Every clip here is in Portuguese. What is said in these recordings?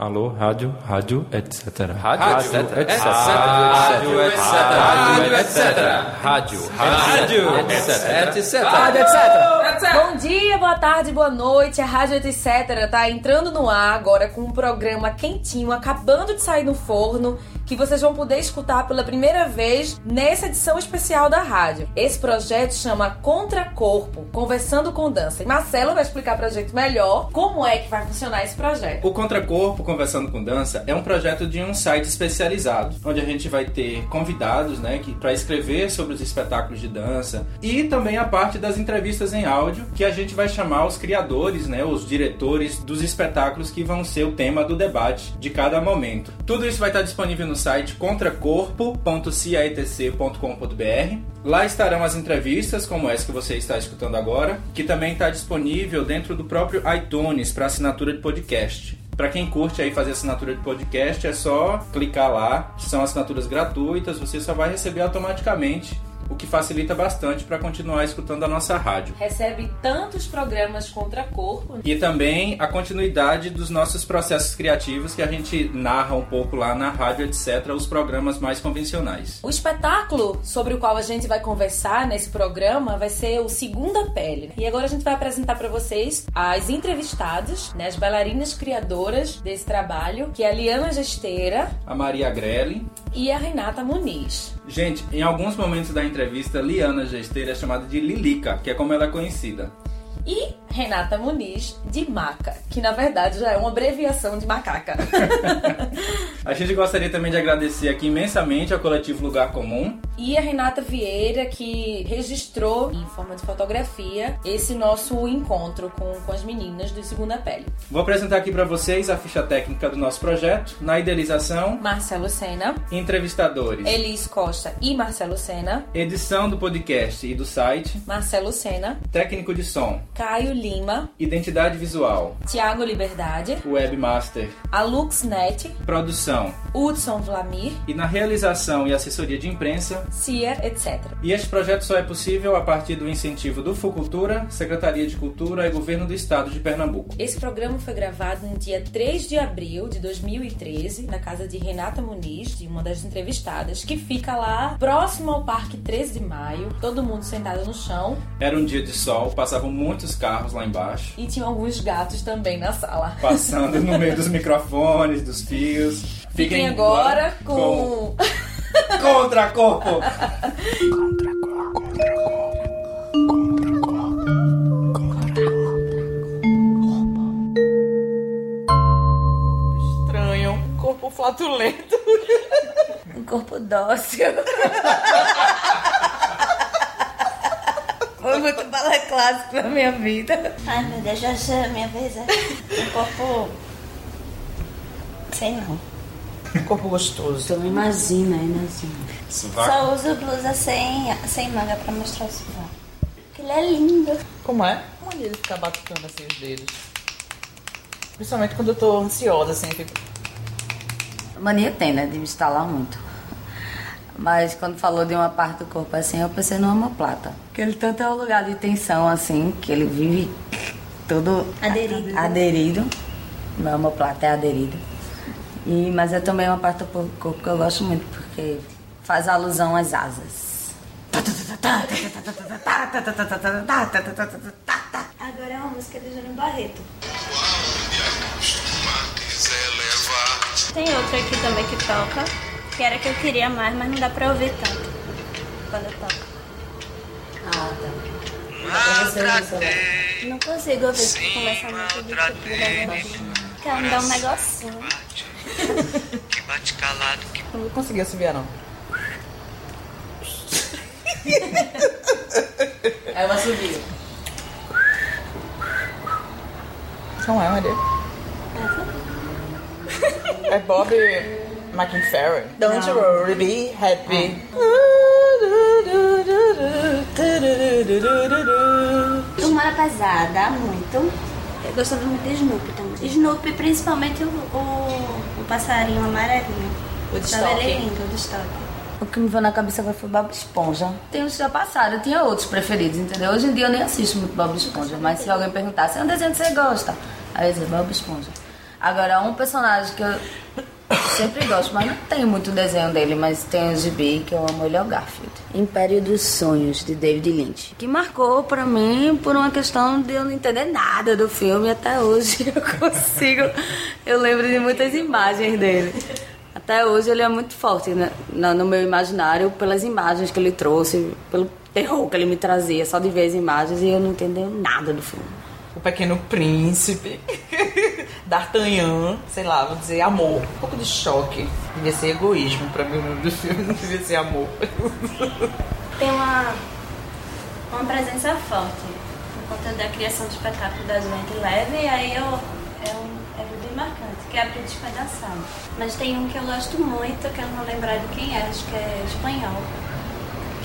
Alô, rádio, rádio, etc. Rádio, etc. etc. Rádio, etc. Rádio, etc. Rádio, rádio, etc. etc. Rádio, etc. Bom dia, boa tarde, boa noite. A Rádio Etc. tá entrando no ar agora com um programa quentinho, acabando de sair no forno que vocês vão poder escutar pela primeira vez nessa edição especial da rádio. Esse projeto chama Contracorpo, Conversando com Dança. E Marcelo vai explicar pra gente melhor como é que vai funcionar esse projeto. O Contracorpo, Conversando com Dança é um projeto de um site especializado, onde a gente vai ter convidados, né, que para escrever sobre os espetáculos de dança e também a parte das entrevistas em áudio, que a gente vai chamar os criadores, né, os diretores dos espetáculos que vão ser o tema do debate de cada momento. Tudo isso vai estar disponível no site contracorpo.ciaetc.com.br. Lá estarão as entrevistas, como essa que você está escutando agora, que também está disponível dentro do próprio iTunes para assinatura de podcast. Para quem curte aí fazer assinatura de podcast, é só clicar lá. São assinaturas gratuitas, você só vai receber automaticamente o que facilita bastante para continuar escutando a nossa rádio. Recebe tantos programas contra corpo e também a continuidade dos nossos processos criativos que a gente narra um pouco lá na rádio, etc., os programas mais convencionais. O espetáculo sobre o qual a gente vai conversar nesse programa vai ser o Segunda Pele. E agora a gente vai apresentar para vocês as entrevistadas, né, as bailarinas criadoras desse trabalho, que é a Liana Gesteira, a Maria Grelli e a Renata Muniz. Gente, em alguns momentos da entrevista, Liana Gesteira é chamada de Lilica, que é como ela é conhecida. E Renata Muniz de Maca, que na verdade já é uma abreviação de macaca. a gente gostaria também de agradecer aqui imensamente ao coletivo Lugar Comum. E a Renata Vieira, que registrou em forma de fotografia esse nosso encontro com, com as meninas do Segunda Pele. Vou apresentar aqui para vocês a ficha técnica do nosso projeto. Na idealização, Marcelo Sena. Entrevistadores, Elis Costa e Marcelo Sena. Edição do podcast e do site, Marcelo Sena. Técnico de som, Caio Lima. Identidade visual. Tiago Liberdade. Webmaster. A LuxNet. Produção. Hudson Vlamir. E na realização e assessoria de imprensa. CIA, etc. E este projeto só é possível a partir do incentivo do Fucultura, Secretaria de Cultura e Governo do Estado de Pernambuco. Esse programa foi gravado no dia 3 de abril de 2013, na casa de Renata Muniz, de uma das entrevistadas, que fica lá próximo ao Parque 13 de Maio, todo mundo sentado no chão. Era um dia de sol, passavam muitos carros lá embaixo. E tinha alguns gatos também na sala. Passando no meio dos microfones, dos fios. Fiquem, Fiquem agora com... com... Contra corpo! Contra corpo. Contra corpo. Contra corpo. Estranho. Corpo flatulento. Um corpo dócil. Foi muito bala clássico na minha vida. Ai meu Deus, já é a minha vez. É. Um corpo. Sei não. Um corpo gostoso. Tô imagina, imagina. Só uso blusa sem, sem manga pra mostrar o sovaco. Porque ele é lindo. Como é? Mania ele ficar batucando assim os dedos. Principalmente quando eu tô ansiosa, assim, fico. Mania tem, né? De me instalar muito. Mas quando falou de uma parte do corpo assim, eu pensei no homoplata. Porque ele tanto é o lugar de tensão, assim, que ele vive todo aderido. aderido. Meu homoplata é aderido. E, mas é também uma parte do corpo que eu gosto muito, porque faz alusão às asas. Agora é uma música do Júnior Barreto. Tem outra aqui também que toca, que era que eu queria mais, mas não dá pra ouvir tanto quando eu toco. Ah, tá. Não consigo ouvir conversar muito do tipo de ela me dá um negocinho. que bate calado. Que... Não vou conseguir assobiar, não. É uma subida. Não é, Maria? É Bob McInferry. Don't you worry, be happy. Humor pesada, muito. Eu gostava muito de Snoopy também. Snoopy, principalmente o, o, o passarinho amarelinho. O Tava ele destaque. lindo, o destaque. O que me veio na cabeça agora foi Bob Esponja. Tem uns que já passaram, eu tinha outros preferidos, entendeu? Hoje em dia eu nem assisto muito Bob Esponja, mas se alguém perguntasse, é um desenho que você gosta? Aí eu dizia Bob Esponja. Agora, um personagem que eu sempre gosto, mas não tem muito desenho dele, mas tem o gibi que eu amo, ele é o Garfield. Império dos Sonhos, de David Lynch. Que marcou pra mim por uma questão de eu não entender nada do filme. Até hoje eu consigo. Eu lembro de muitas imagens dele. Até hoje ele é muito forte né, no no meu imaginário pelas imagens que ele trouxe, pelo terror que ele me trazia, só de ver as imagens e eu não entender nada do filme. O Pequeno Príncipe, D'Artagnan, sei lá, vou dizer amor. Um pouco de choque. Devia ser egoísmo pra mim o nome do filme, não devia ser amor. Tem uma, uma presença forte por conta da criação do espetáculo da gente leve, e aí eu, é, um, é bem marcante, que é a Despedaçado. Mas tem um que eu gosto muito, que eu não vou lembrar de quem é, acho que é espanhol,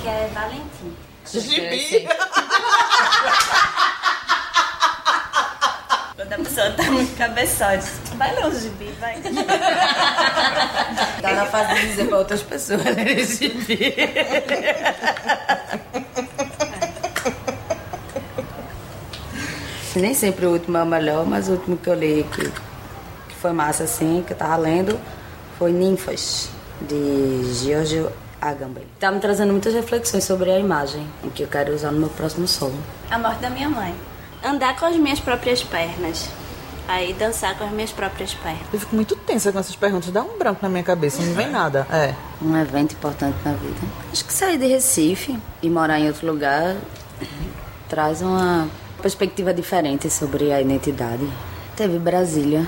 que é Valentim. Gibi. Quando a pessoa tá muito cabeçote, vai ler o gibi, vai. Tá na fase de dizer pra outras pessoas lerem esse gibi. Nem sempre o último é o melhor, mas o último que eu li que, que foi massa assim, que eu tava lendo, foi Ninfas, de Giorgio Agamben. Tá me trazendo muitas reflexões sobre a imagem, em que eu quero usar no meu próximo solo. A morte da minha mãe. Andar com as minhas próprias pernas. Aí dançar com as minhas próprias pernas. Eu fico muito tensa com essas perguntas, dá um branco na minha cabeça, não vem nada. É. Um evento importante na vida. Acho que sair de Recife e morar em outro lugar traz uma perspectiva diferente sobre a identidade. Teve Brasília.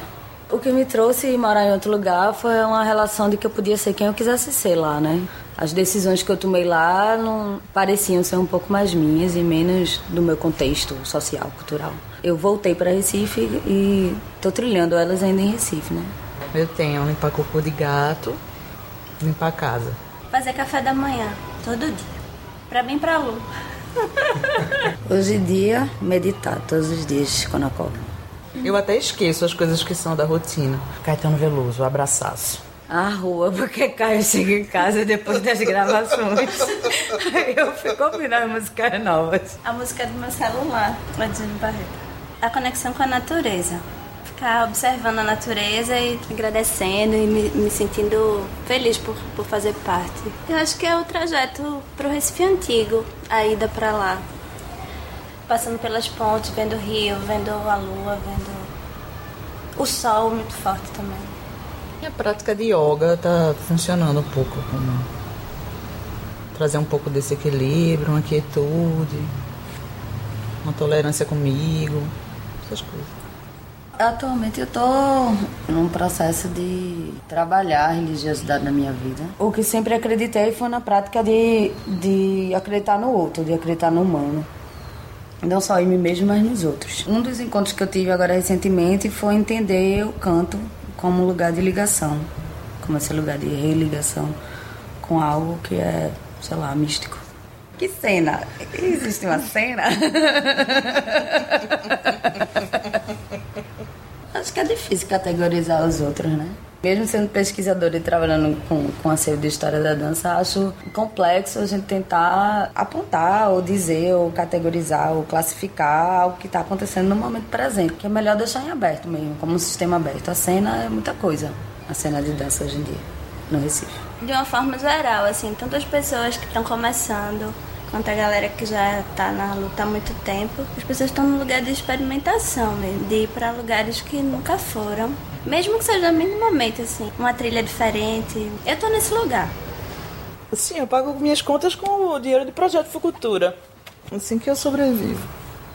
O que me trouxe morar em outro lugar foi uma relação de que eu podia ser quem eu quisesse ser lá, né? As decisões que eu tomei lá não pareciam ser um pouco mais minhas e menos do meu contexto social, cultural. Eu voltei para Recife e tô trilhando elas ainda em Recife, né? Eu tenho limpar cocô de gato, limpar a casa. Fazer café da manhã, todo dia. Pra mim e pra Lu. Hoje em dia, meditar todos os dias quando acordo. Eu até esqueço as coisas que são da rotina. Caetano Veloso, abraçaço. A rua, porque Caio chega em casa depois das gravações. Aí eu fico ouvindo as músicas novas. A música do meu celular, Ladinho Barreto. A conexão com a natureza. Ficar observando a natureza e agradecendo e me, me sentindo feliz por, por fazer parte. Eu acho que é o trajeto pro Recife Antigo, a ida pra lá. Passando pelas pontes, vendo o rio, vendo a lua, vendo o sol muito forte também. Minha prática de yoga tá funcionando um pouco como trazer um pouco desse equilíbrio, uma quietude, uma tolerância comigo, essas coisas. Atualmente eu tô num processo de trabalhar a religiosidade na minha vida. O que sempre acreditei foi na prática de, de acreditar no outro, de acreditar no humano. Não só em mim mesmo, mas nos outros. Um dos encontros que eu tive agora recentemente foi entender o canto como lugar de ligação, como esse lugar de religação com algo que é, sei lá, místico. Que cena? Existe uma cena? Acho que é difícil categorizar os outros, né? Mesmo sendo pesquisadora e trabalhando com, com acervo de história da dança, acho complexo a gente tentar apontar, ou dizer, ou categorizar, ou classificar algo que está acontecendo no momento presente, que é melhor deixar em aberto mesmo, como um sistema aberto. A cena é muita coisa, a cena de dança hoje em dia, no Recife. De uma forma geral, assim, tanto as pessoas que estão começando, quanto a galera que já está na luta há muito tempo, as pessoas estão no lugar de experimentação mesmo, de ir para lugares que nunca foram. Mesmo que seja minimamente, assim, uma trilha diferente. Eu tô nesse lugar. Sim, eu pago minhas contas com o dinheiro de projeto Fucultura. Assim que eu sobrevivo.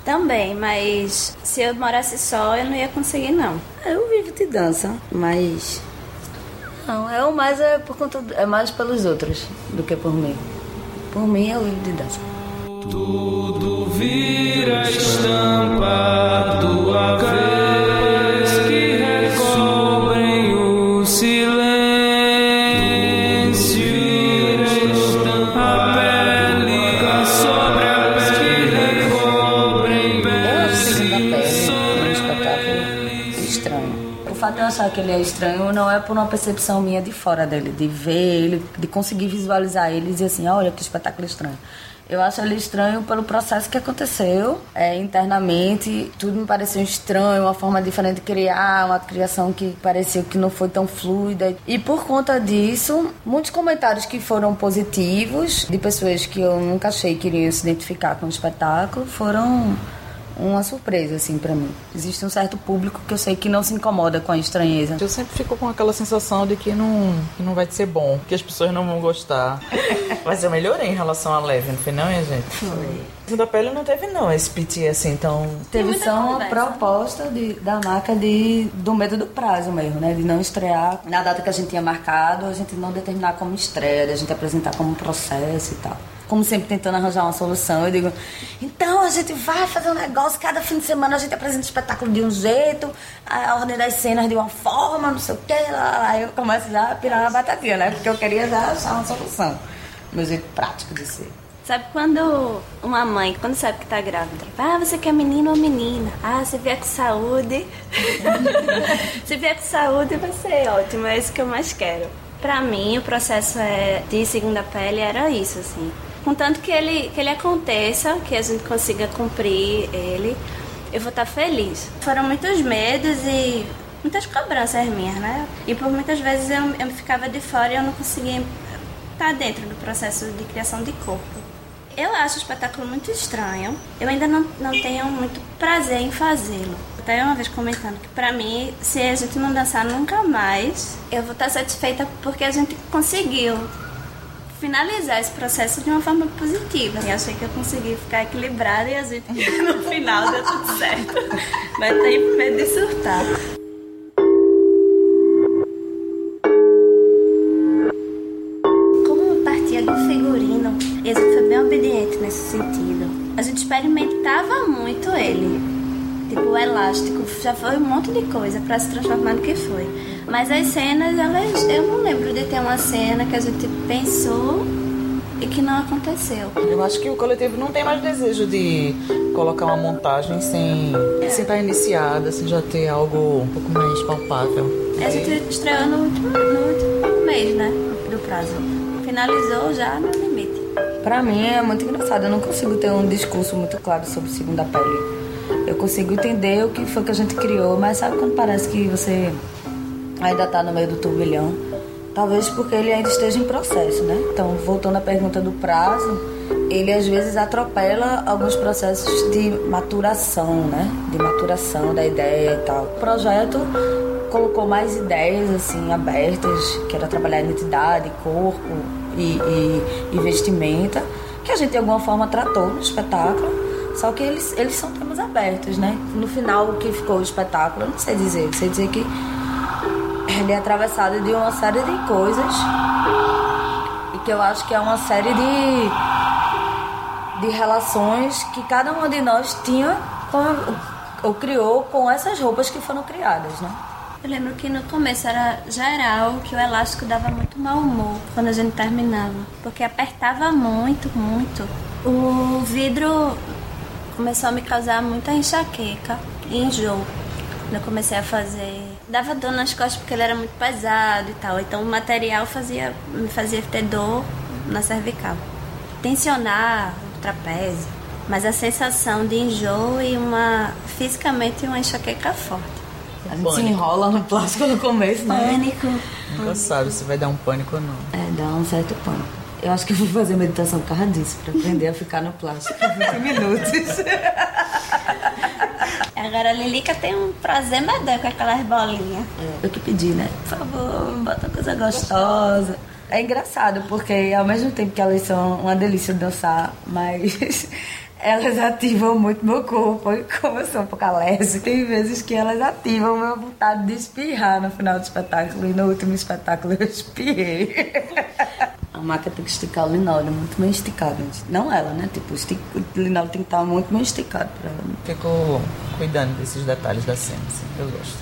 Também, mas se eu morasse só, eu não ia conseguir, não. Eu vivo de dança, mas. Não, é o mais é por conta. É mais pelos outros do que por mim. Por mim eu vivo de dança. Tudo vira estampa do avesso achar que ele é estranho não é por uma percepção minha de fora dele, de ver ele, de conseguir visualizar ele e dizer assim, olha que espetáculo estranho. Eu acho ele estranho pelo processo que aconteceu é, internamente. Tudo me pareceu estranho, uma forma diferente de criar, uma criação que parecia que não foi tão fluida. E por conta disso, muitos comentários que foram positivos, de pessoas que eu nunca achei que iriam se identificar com o espetáculo, foram uma surpresa, assim, para mim. Existe um certo público que eu sei que não se incomoda com a estranheza. Eu sempre fico com aquela sensação de que não, que não vai ser bom, que as pessoas não vão gostar. Mas eu melhorei em relação à leve, não foi não, minha gente? Foi. da pele não teve não esse PT assim tão... Teve só uma proposta de, da marca de, do medo do prazo mesmo, né? De não estrear na data que a gente tinha marcado, a gente não determinar como estreia, de a gente apresentar como processo e tal como sempre, tentando arranjar uma solução. Eu digo, então a gente vai fazer um negócio, cada fim de semana a gente apresenta o espetáculo de um jeito, a ordem das cenas de uma forma, não sei o quê. Lá, Aí eu começo já a pirar na batatinha, né? Porque eu queria já achar uma solução. Meu jeito prático de ser. Sabe quando uma mãe, quando sabe que tá grávida, ah, você quer menino ou menina? Ah, se vier com saúde. se vier com saúde vai ser ótimo, é isso que eu mais quero. Pra mim, o processo é, de segunda pele era isso, assim. Contanto que ele, que ele aconteça, que a gente consiga cumprir ele, eu vou estar feliz. Foram muitos medos e muitas cobranças minhas, né? E por muitas vezes eu, eu ficava de fora e eu não conseguia estar dentro do processo de criação de corpo. Eu acho o espetáculo muito estranho. Eu ainda não, não tenho muito prazer em fazê-lo. Até uma vez comentando que pra mim, se a gente não dançar nunca mais, eu vou estar satisfeita porque a gente conseguiu finalizar esse processo de uma forma positiva. E achei que eu consegui ficar equilibrada e a gente no final deu tudo certo. Mas tenho medo de surtar. Como partia do figurino, a gente foi bem obediente nesse sentido. A gente experimentava muito ele. Tipo, o elástico já foi um monte de coisa para se transformar no que foi. Mas as cenas, elas, eu não lembro de ter uma cena que a gente pensou e que não aconteceu. Eu acho que o coletivo não tem mais desejo de colocar uma montagem sem, é. sem estar iniciada, sem já ter algo um pouco mais palpável. A gente estreou no último, no último mês, né? Do prazo. Finalizou já no limite. Pra mim é muito engraçado, eu não consigo ter um discurso muito claro sobre segunda pele. Eu consigo entender o que foi que a gente criou, mas sabe quando parece que você ainda tá no meio do turbilhão? Talvez porque ele ainda esteja em processo, né? Então, voltando à pergunta do prazo, ele às vezes atropela alguns processos de maturação, né? De maturação da ideia e tal. O projeto colocou mais ideias assim abertas, que era trabalhar identidade, corpo e, e, e vestimenta, que a gente de alguma forma tratou no espetáculo. Só que eles, eles são temas abertos, né? No final, o que ficou o espetáculo, não sei dizer. Sei dizer que ele é atravessado de uma série de coisas e que eu acho que é uma série de de relações que cada uma de nós tinha com, ou criou com essas roupas que foram criadas, né? Eu lembro que no começo era geral que o elástico dava muito mau humor quando a gente terminava, porque apertava muito, muito. O vidro começou a me causar muita enxaqueca e enjoo. Quando eu comecei a fazer dava dor nas costas porque ele era muito pesado e tal. Então o material fazia, me fazia ter dor na cervical. Tensionar o trapézio, mas a sensação de enjoo e uma fisicamente uma enxaqueca forte. A gente se enrola no plástico no começo, né? Pânico. Nunca sabe se vai dar um pânico ou não. É, dá um certo pânico. Eu acho que eu vou fazer meditação por causa disso, pra aprender a ficar no plástico por 20 minutos. Agora a Lilica tem um prazer medonho com aquelas bolinhas. É, eu que pedi, né? Por favor, bota coisa gostosa. É engraçado, porque ao mesmo tempo que elas são uma delícia de dançar, mas elas ativam muito meu corpo. E como eu sou um pouco alérgica, tem vezes que elas ativam minha vontade de espirrar no final do espetáculo. E no último espetáculo eu espirrei. A máquina tem que esticar o linóleo muito bem esticado. Não ela, né? Tipo, o linóleo tem que estar muito bem esticado pra ela. Fico cuidando desses detalhes da cena, assim, eu gosto.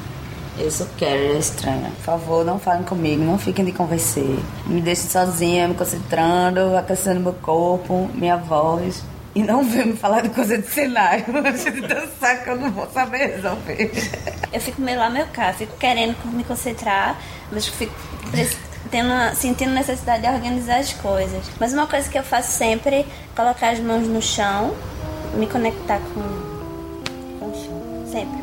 Eu sou Carrie, é estranha. Por favor, não falem comigo, não fiquem de conversar. Me deixem sozinha, me concentrando, aquecendo meu corpo, minha voz. E não venham me falar de coisa de cenário, de dançar que eu não vou saber resolver. Eu fico meio lá, meu cá, fico querendo me concentrar, mas fico tendo, sentindo necessidade de organizar as coisas. Mas uma coisa que eu faço sempre é colocar as mãos no chão, me conectar com, com o chão. Sempre.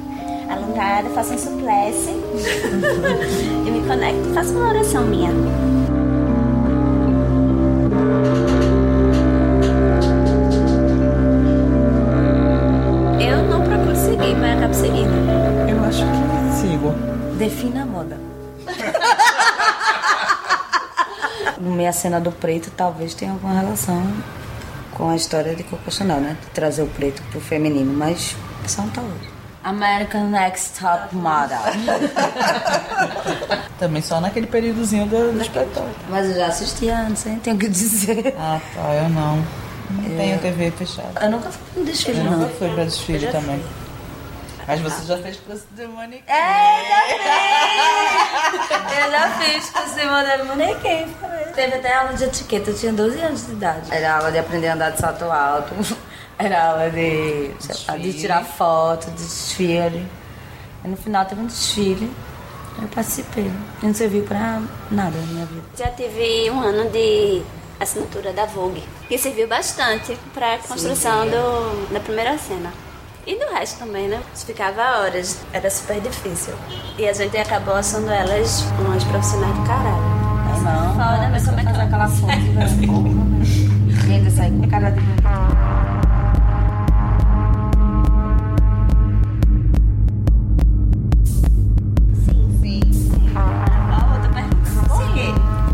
Alongada, faço um suplesse e me conecto, faço uma oração minha. Minha cena do preto talvez tenha alguma relação com a história de Coco Chanel, né? De trazer o preto pro feminino, mas são talvez. American Next Top Model. Também só naquele períodozinho do, do espetáculo. Mas eu já assisti antes, hein? Tenho que dizer. Ah, tá, eu não. Não tenho TV fechada. Eu nunca fui no desfile, Eu não. nunca fui pra desfile Eu também. Mas você já fez curso de manequim. É, eu já fiz! Eu já fiz com esse modelo manequim. Teve até aula de etiqueta, eu tinha 12 anos de idade. Era aula de aprender a andar de salto alto. Era aula de, lá, de tirar foto, de desfile. E no final teve um desfile. Eu participei. E não serviu pra nada na minha vida. Já tive um ano de assinatura da Vogue, que serviu bastante para a construção do, da primeira cena. E do resto também, né? Ficava horas, era super difícil. E a gente acabou achando elas umas profissionais do caralho. Não, Foda, mas como é que fazer aquela velho. E ainda sair com cara de?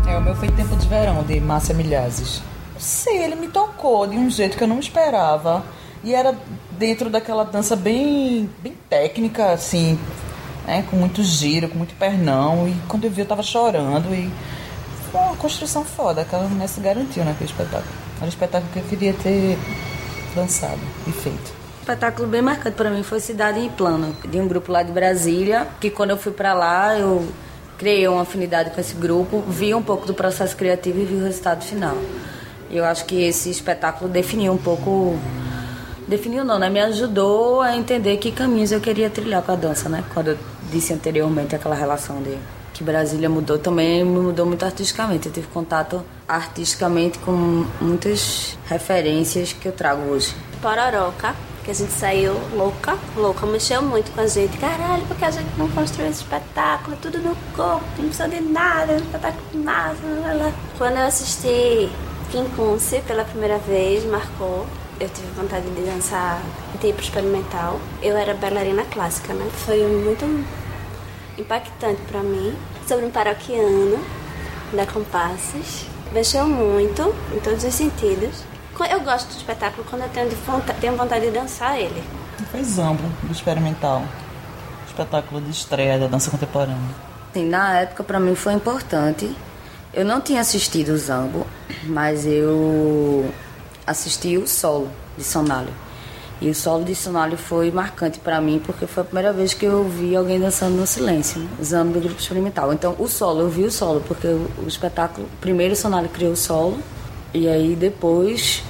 É, o meu foi Tempo de Verão, de Márcia Milhazes. Sei, ele me tocou de um jeito que eu não esperava. E era dentro daquela dança bem, bem técnica, assim, né? Com muito giro, com muito pernão. E quando eu vi, eu tava chorando. E foi uma construção foda. Aquela mulher se garantiu naquele espetáculo. Era um espetáculo que eu queria ter dançado e feito. espetáculo bem marcante para mim foi Cidade em Plano, de um grupo lá de Brasília, que quando eu fui para lá, eu criei uma afinidade com esse grupo, vi um pouco do processo criativo e vi o resultado final. Eu acho que esse espetáculo definiu um pouco definiu não, né? Me ajudou a entender que caminhos eu queria trilhar com a dança, né? Quando eu disse anteriormente aquela relação de que Brasília mudou também me mudou muito artisticamente. Eu tive contato artisticamente com muitas referências que eu trago hoje. Pororoca, que a gente saiu louca, louca, mexeu muito com a gente. Caralho, porque a gente não construiu esse espetáculo, tudo no corpo, não precisa de nada, um espetáculo massa, lá, lá. Quando eu assisti Kim Kunce pela primeira vez, marcou. Eu tive vontade de dançar tipo experimental. Eu era bailarina clássica, né? Foi muito impactante pra mim. Sobre um paroquiano da Compasses. Mexeu muito, em todos os sentidos. Eu gosto do espetáculo quando eu tenho, de vontade, tenho vontade de dançar ele. Foi Zambo, do Experimental. Espetáculo de estreia da dança contemporânea. Sim, na época para mim foi importante. Eu não tinha assistido o Zambo, mas eu assisti o solo de Sonali. E o solo de Sonali foi marcante para mim porque foi a primeira vez que eu vi alguém dançando no silêncio, né? Zambo do grupo experimental. Então, o solo, eu vi o solo porque o, espetáculo, primeiro Sonali criou o solo e aí depois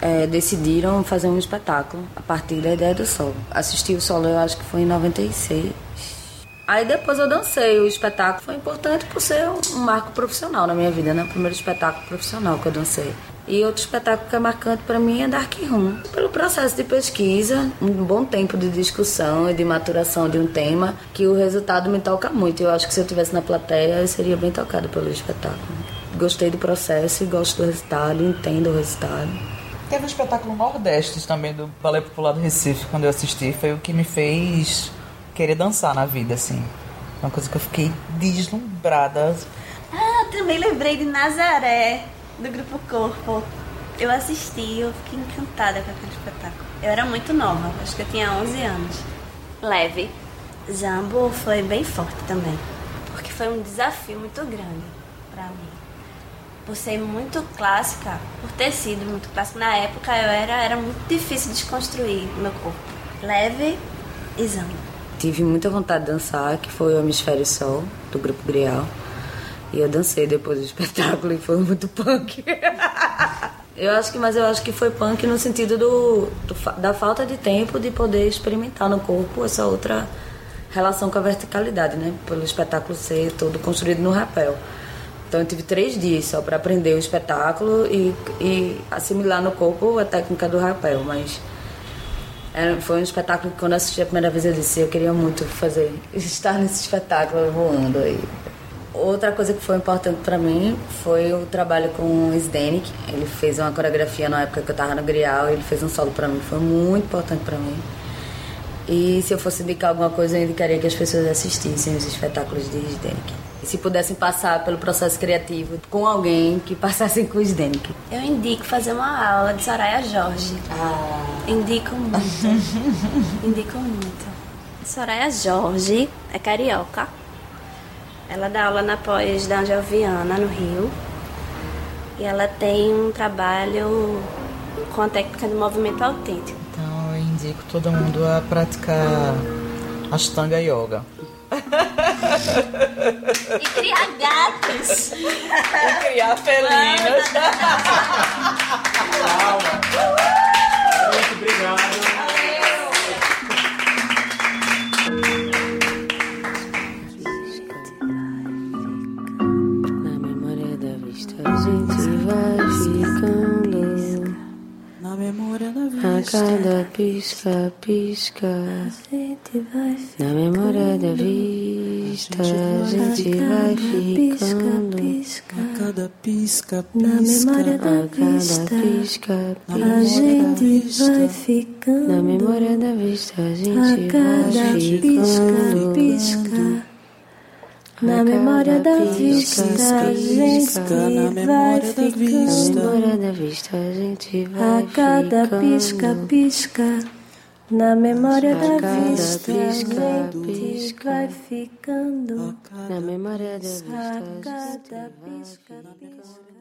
é, decidiram fazer um espetáculo a partir da ideia do solo. Assisti o solo, eu acho que foi em 96. Aí depois eu dancei. O espetáculo foi importante por ser um marco profissional na minha vida, né? O primeiro espetáculo profissional que eu dancei. E outro espetáculo que é marcante para mim é Dark Room. Pelo processo de pesquisa, um bom tempo de discussão e de maturação de um tema, que o resultado me toca muito. Eu acho que se eu estivesse na plateia, eu seria bem tocada pelo espetáculo. Gostei do processo e gosto do resultado, entendo o resultado. Teve um espetáculo Nordeste também do Balé Popular do Recife, quando eu assisti. Foi o que me fez querer dançar na vida, assim. Uma coisa que eu fiquei deslumbrada. Ah, também lembrei de Nazaré, do Grupo Corpo. Eu assisti, eu fiquei encantada com aquele espetáculo. Eu era muito nova, acho que eu tinha 11 anos. Leve. Zambo foi bem forte também, porque foi um desafio muito grande pra mim. Por ser muito clássica, por ter sido muito clássica, na época eu era, era muito difícil desconstruir o meu corpo. Leve e Zambo. Tive muita vontade de dançar, que foi o Hemisfério Sol, do Grupo Grial. E eu dancei depois do espetáculo e foi muito punk. eu acho que, mas eu acho que foi punk no sentido do, do da falta de tempo de poder experimentar no corpo essa outra relação com a verticalidade, né? Pelo espetáculo ser todo construído no rapel. Então eu tive três dias só para aprender o espetáculo e, e assimilar no corpo a técnica do rapel, mas era- foi um espetáculo que quando eu assisti a primeira vez eu disse eu queria muito fazer estar nesse espetáculo voando aí. Outra coisa que foi importante para mim foi o trabalho com o Zdenek. Ele fez uma coreografia na época que eu tava no Grial, ele fez um solo para mim, foi muito importante para mim. E se eu fosse indicar alguma coisa, eu indicaria que as pessoas assistissem os espetáculos de Zdenek. E se pudessem passar pelo processo criativo com alguém que passassem com o Zdenek. Eu indico fazer uma aula de Soraya Jorge. Indico muito. indico muito. Soraya Jorge é carioca. Ela dá aula na pós da no Rio. E ela tem um trabalho com a técnica de movimento autêntico. Indico todo mundo a praticar Ashtanga Yoga. E criar gatos. E criar felinos. Muito obrigado. A cada pisca, pisca. Na memória da vista a gente vai ficando. A cada pisca, pisca. Na memória da vista, pisca, a gente vai ficando. Na memória da vista a gente vai ficando. Na memória da vista a gente memória da Na memória da vista a gente vai A cada pisca, ficando. pisca, na memória da vista, a gente vai ficando. Na memória da vista A gente cada vai pisca.